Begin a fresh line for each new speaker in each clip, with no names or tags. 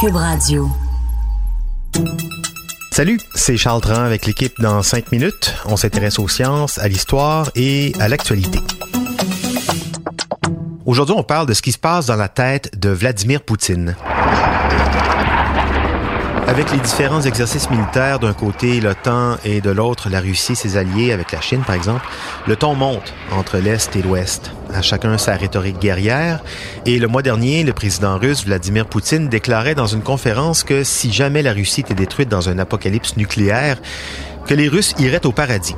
Cube Radio.
Salut, c'est Charles Tran avec l'équipe dans 5 minutes. On s'intéresse aux sciences, à l'histoire et à l'actualité. Aujourd'hui, on parle de ce qui se passe dans la tête de Vladimir Poutine. Avec les différents exercices militaires d'un côté l'OTAN et de l'autre la Russie ses alliés avec la Chine par exemple, le ton monte entre l'Est et l'Ouest. À chacun sa rhétorique guerrière. Et le mois dernier, le président russe Vladimir Poutine déclarait dans une conférence que si jamais la Russie était détruite dans un apocalypse nucléaire, que les Russes iraient au paradis.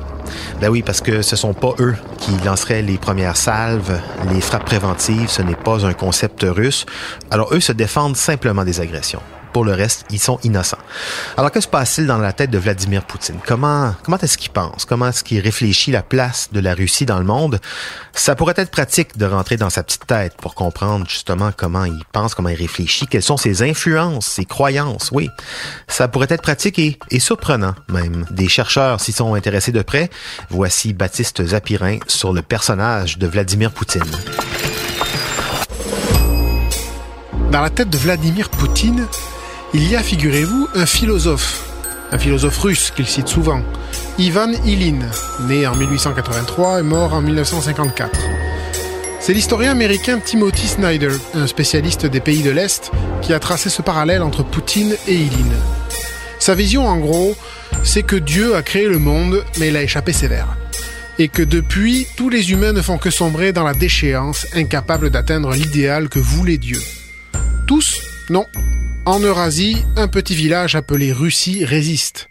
Ben oui, parce que ce sont pas eux qui lanceraient les premières salves, les frappes préventives, ce n'est pas un concept russe. Alors eux se défendent simplement des agressions. Pour le reste, ils sont innocents. Alors, que se passe-t-il dans la tête de Vladimir Poutine? Comment, est-ce qu'il pense? Comment est-ce qu'il réfléchit la place de la Russie dans le monde? Ça pourrait être pratique de rentrer dans sa petite tête pour comprendre justement comment il pense, comment il réfléchit, quelles sont ses influences, ses croyances, oui. Ça pourrait être pratique et, et surprenant même. Des chercheurs s'y sont intéressés de près. Voici Baptiste Zapirin sur le personnage de Vladimir Poutine.
Dans la tête de Vladimir Poutine, il y a, figurez-vous, un philosophe, un philosophe russe qu'il cite souvent, Ivan Ilin, né en 1883 et mort en 1954. C'est l'historien américain Timothy Snyder, un spécialiste des pays de l'Est, qui a tracé ce parallèle entre Poutine et Ilin. Sa vision, en gros, c'est que Dieu a créé le monde, mais il a échappé sévère. Et que depuis, tous les humains ne font que sombrer dans la déchéance, incapables d'atteindre l'idéal que voulait Dieu. Tous? Non, en Eurasie, un petit village appelé Russie résiste.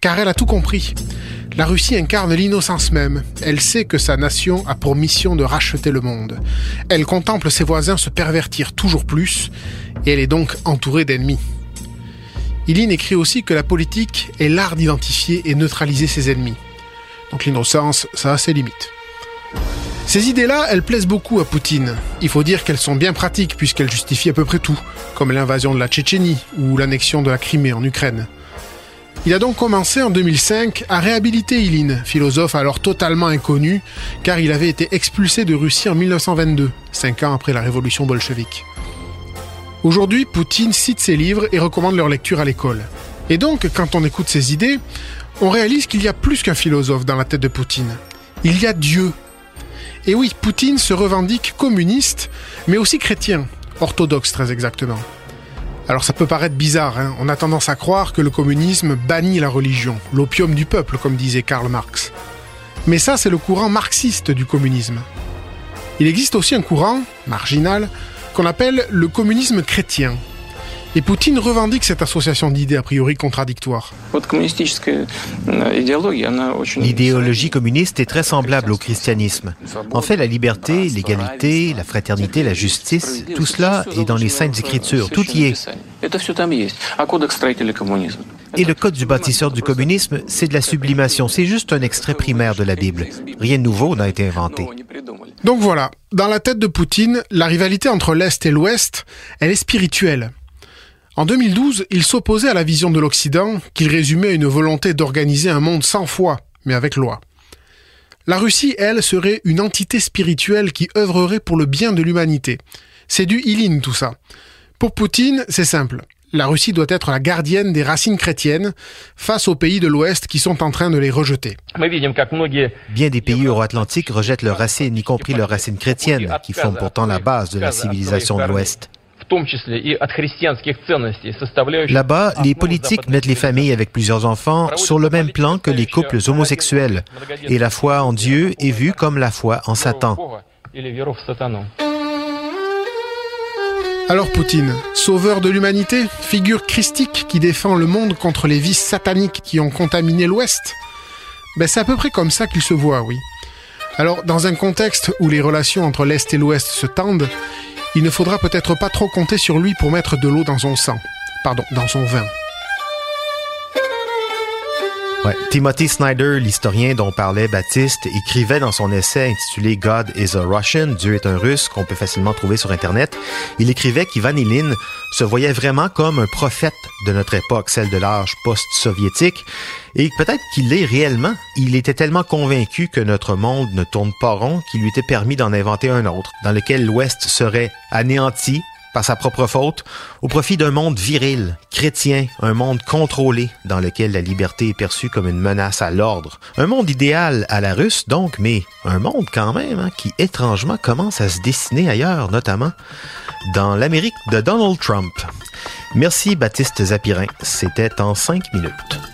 Car elle a tout compris. La Russie incarne l'innocence même. Elle sait que sa nation a pour mission de racheter le monde. Elle contemple ses voisins se pervertir toujours plus, et elle est donc entourée d'ennemis. Ilin écrit aussi que la politique est l'art d'identifier et neutraliser ses ennemis. Donc l'innocence, ça a ses limites. Ces idées-là, elles plaisent beaucoup à Poutine. Il faut dire qu'elles sont bien pratiques puisqu'elles justifient à peu près tout, comme l'invasion de la Tchétchénie ou l'annexion de la Crimée en Ukraine. Il a donc commencé en 2005 à réhabiliter Ilin, philosophe alors totalement inconnu, car il avait été expulsé de Russie en 1922, cinq ans après la révolution bolchevique. Aujourd'hui, Poutine cite ses livres et recommande leur lecture à l'école. Et donc, quand on écoute ses idées, on réalise qu'il y a plus qu'un philosophe dans la tête de Poutine. Il y a Dieu, et oui, Poutine se revendique communiste, mais aussi chrétien, orthodoxe très exactement. Alors ça peut paraître bizarre, hein. on a tendance à croire que le communisme bannit la religion, l'opium du peuple, comme disait Karl Marx. Mais ça, c'est le courant marxiste du communisme. Il existe aussi un courant, marginal, qu'on appelle le communisme chrétien, et Poutine revendique cette association d'idées a priori contradictoires.
L'idéologie communiste est très semblable au christianisme. En fait, la liberté, l'égalité, la fraternité, la justice, tout cela est dans les saintes écritures, tout y est. Et le code du bâtisseur du communisme, c'est de la sublimation, c'est juste un extrait primaire de la Bible. Rien de nouveau n'a été inventé.
Donc voilà, dans la tête de Poutine, la rivalité entre l'Est et l'Ouest, elle est spirituelle. En 2012, il s'opposait à la vision de l'Occident, qu'il résumait à une volonté d'organiser un monde sans foi, mais avec loi. La Russie, elle, serait une entité spirituelle qui œuvrerait pour le bien de l'humanité. C'est du Ilin tout ça. Pour Poutine, c'est simple. La Russie doit être la gardienne des racines chrétiennes face aux pays de l'Ouest qui sont en train de les rejeter.
Bien des pays euro-atlantiques rejettent leurs racines, y compris leurs racines chrétiennes, qui forment pourtant la base de la civilisation de l'Ouest. Là-bas, les politiques mettent les familles avec plusieurs enfants sur le même plan que les couples homosexuels, et la foi en Dieu est vue comme la foi en Satan.
Alors Poutine, sauveur de l'humanité, figure christique qui défend le monde contre les vices sataniques qui ont contaminé l'Ouest ben, C'est à peu près comme ça qu'il se voit, oui. Alors, dans un contexte où les relations entre l'Est et l'Ouest se tendent, il ne faudra peut-être pas trop compter sur lui pour mettre de l'eau dans son sang. Pardon, dans son vin.
Ouais. Timothy Snyder, l'historien dont parlait Baptiste, écrivait dans son essai intitulé God is a Russian, Dieu est un russe, qu'on peut facilement trouver sur Internet. Il écrivait qu'Ivan Ilin se voyait vraiment comme un prophète de notre époque, celle de l'âge post-soviétique, et peut-être qu'il l'est réellement. Il était tellement convaincu que notre monde ne tourne pas rond qu'il lui était permis d'en inventer un autre, dans lequel l'Ouest serait anéanti, par sa propre faute, au profit d'un monde viril, chrétien, un monde contrôlé, dans lequel la liberté est perçue comme une menace à l'ordre. Un monde idéal à la russe, donc, mais un monde quand même hein, qui étrangement commence à se dessiner ailleurs, notamment dans l'Amérique de Donald Trump. Merci Baptiste Zapirin, c'était en cinq minutes.